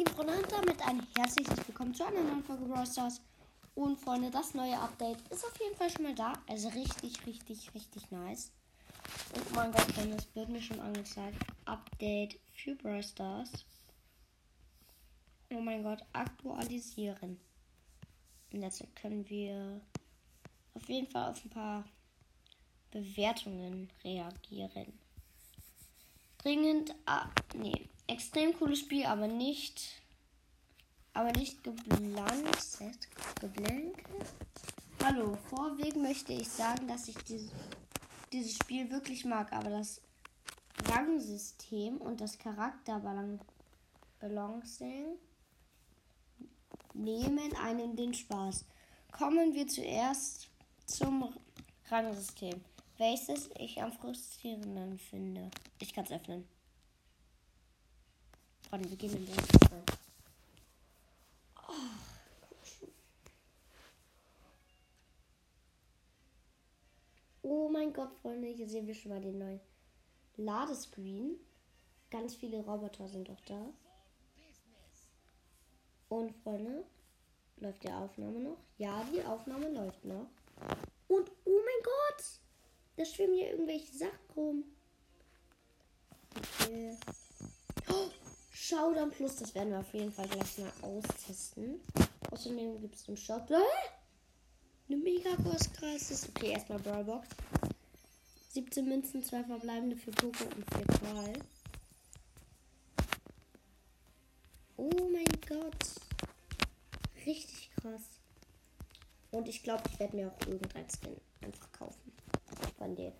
lieben Freunde, und damit ein herzliches Willkommen zu einer neuen Folge Brawl Stars. Und Freunde, das neue Update ist auf jeden Fall schon mal da. Also richtig, richtig, richtig nice. Und oh mein Gott, Freunde, es wird mir schon angezeigt. Update für Brawl Stars. Oh mein Gott, aktualisieren. Und jetzt können wir auf jeden Fall auf ein paar Bewertungen reagieren. Dringend, ah, nee, extrem cooles Spiel, aber nicht, aber nicht geblankt, geblankt. Hallo, vorweg möchte ich sagen, dass ich dieses, dieses Spiel wirklich mag, aber das Rangsystem und das Charakterbalancing nehmen einen den Spaß. Kommen wir zuerst zum Rangsystem, welches ich am frustrierenden finde. Ich kann es öffnen. Warte, wir gehen in den oh. oh mein Gott, Freunde, hier sehen wir schon mal den neuen Ladescreen. Ganz viele Roboter sind doch da. Und Freunde, läuft die Aufnahme noch? Ja, die Aufnahme läuft noch. Und oh mein Gott, da schwimmen hier irgendwelche Sachen rum. Okay. Oh, Showdown Plus, das werden wir auf jeden Fall gleich mal austesten. Außerdem gibt es im Shop äh, eine mega krasses. Okay, erstmal Brawlbox. 17 Münzen, 2 verbleibende für Poco und 4 Qual. Oh mein Gott. Richtig krass. Und ich glaube, ich werde mir auch irgendein Skin einfach kaufen. Von denen.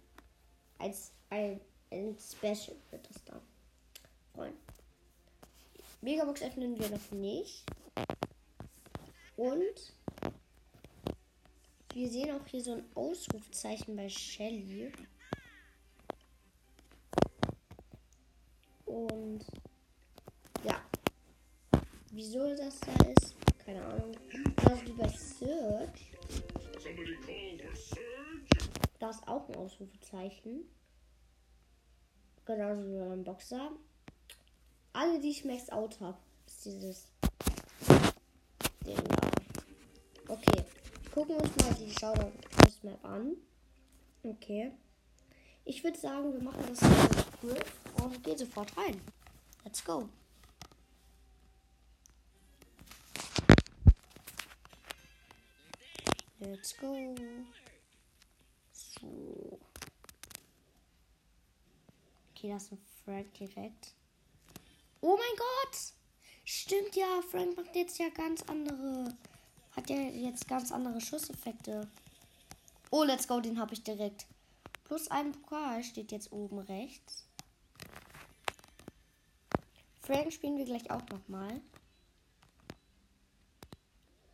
Als ein, ein Special wird das dann. Freunde. Megabox öffnen wir noch nicht. Und wir sehen auch hier so ein Ausrufzeichen bei Shelly. Und ja. Wieso das da ist, keine Ahnung. Also wie bei Search. Da ist auch ein Ausrufezeichen. Genauso wie beim Boxer. Alle, die ich Max Out habe, ist dieses Ding da. Okay. Gucken wir uns mal die Showdown Map an. Okay. Ich würde sagen, wir machen das cool und gehen sofort rein. Let's go. Let's go. So. Okay, das ist ein Frank direkt. Oh mein Gott! Stimmt ja, Frank macht jetzt ja ganz andere. Hat ja jetzt ganz andere Schusseffekte. Oh, let's go, den habe ich direkt. Plus ein Pokal steht jetzt oben rechts. Frank spielen wir gleich auch nochmal.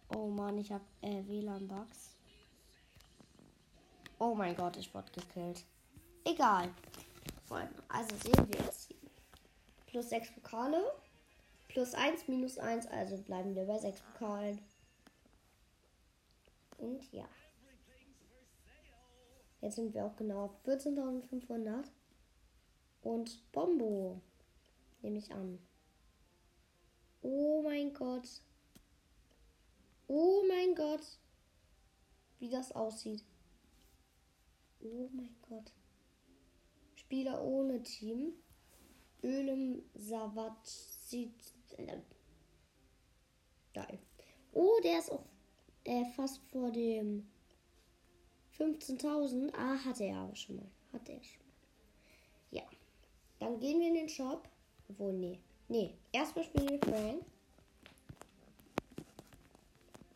Oh Mann, ich habe äh, WLAN-Bugs. Oh mein Gott, ich wurde gekillt. Egal. Also sehen wir es plus 6 Pokale. Plus 1, minus 1, also bleiben wir bei 6 Pokalen. Und ja. Jetzt sind wir auch genau auf 14.500. Und Bombo. Nehme ich an. Oh mein Gott. Oh mein Gott. Wie das aussieht. Oh mein Gott. Spieler ohne Team. Ölem Savat Geil. Oh, der ist auch äh, fast vor dem 15.000. Ah, hatte er aber schon mal. Hatte er schon mal. Ja. Dann gehen wir in den Shop. Obwohl, nee. Nee. Erstmal spielen wir Frank.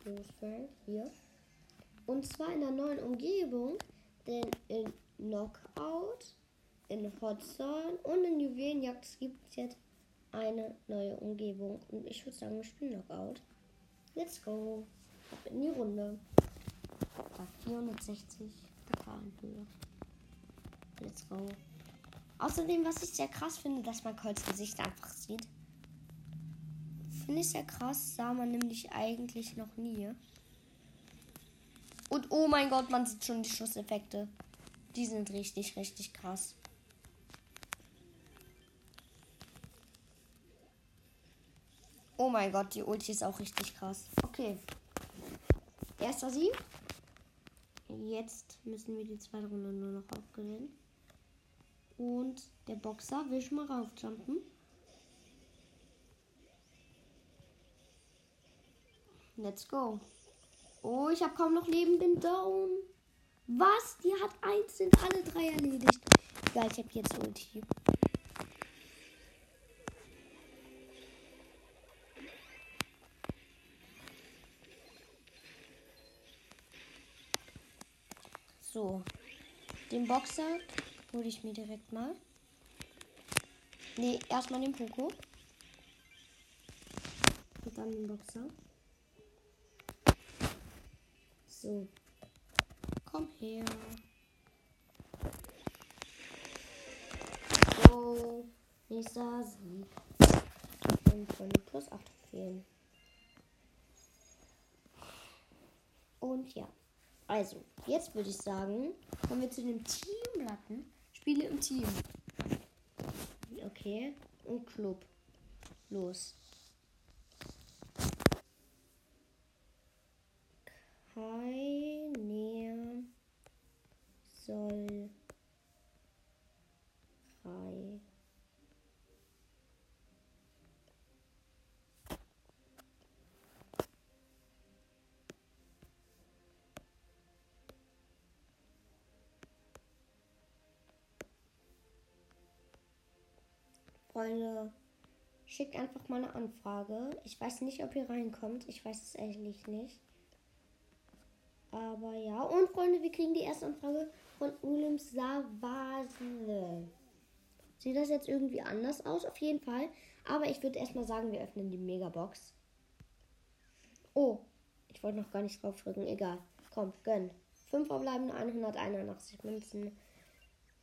Wo ist Frank? Hier. Und zwar in der neuen Umgebung. Denn in Knockout in Hotzone und in Juwelenjagd gibt es jetzt eine neue Umgebung. Und ich würde sagen, wir spielen Knockout. Let's go. Ab in die Runde. Bei 460 Pokalenhöhe. Let's go. Außerdem, was ich sehr krass finde, dass man Colts Gesicht einfach sieht. Finde ich sehr krass, sah man nämlich eigentlich noch nie. Und oh mein Gott, man sieht schon die Schusseffekte. Die sind richtig, richtig krass. Oh mein Gott, die Ulti ist auch richtig krass. Okay. Erster Sieg. Jetzt müssen wir die zweite Runde nur noch aufgewinnen. Und der Boxer will schon mal raufjumpen. Let's go. Oh, ich habe kaum noch Leben, bin down. Was? Die hat eins, sind alle drei erledigt. Egal, ich habe jetzt Ulti. So. Den Boxer hole ich mir direkt mal. Ne, erstmal den Poko. Und dann den Boxer. So. Komm her. So. Nächster Sieg. Und von plus 8 fehlen. Und ja. Also, jetzt würde ich sagen, kommen wir zu den Teamplatten. Spiele im Team. Okay. Und Club. Los. Keiner Freunde, schickt einfach mal eine Anfrage. Ich weiß nicht, ob ihr reinkommt. Ich weiß es ehrlich nicht. Aber ja. Und Freunde, wir kriegen die erste Anfrage von Ulim Savasle. Sieht das jetzt irgendwie anders aus? Auf jeden Fall. Aber ich würde erstmal sagen, wir öffnen die Megabox. Oh, ich wollte noch gar nicht drauf drücken. Egal. Komm, gönn. 5 verbleibende 181 Münzen.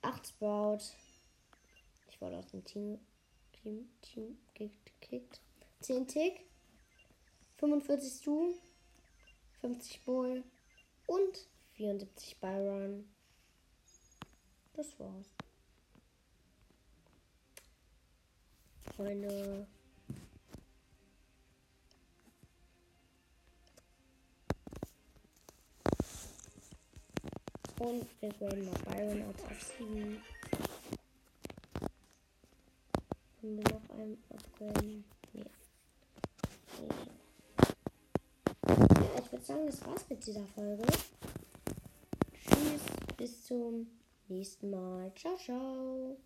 8 Sprout. Ich wurde aus dem Team, Team, Team gekickt. 10 Tick. 45 Stu. 50 Bull und 74 Byron. Das war's. Freunde. Und wir werden mal Byron als auf 7. Können wir noch einen upgraden? Nee. nee ich würde sagen, das war's mit dieser Folge. Tschüss, bis zum nächsten Mal. Ciao, ciao.